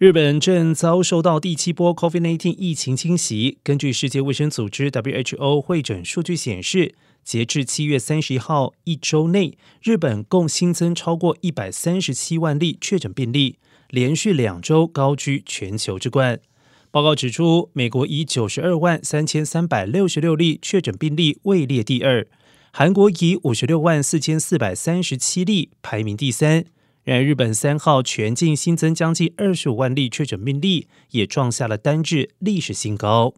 日本正遭受到第七波 COVID-19 疫情侵袭。根据世界卫生组织 （WHO） 会诊数据显示，截至七月三十一号一周内，日本共新增超过一百三十七万例确诊病例，连续两周高居全球之冠。报告指出，美国以九十二万三千三百六十六例确诊病例位列第二，韩国以五十六万四千四百三十七例排名第三。然而，日本三号全境新增将近二十五万例确诊病例，也创下了单日历史新高。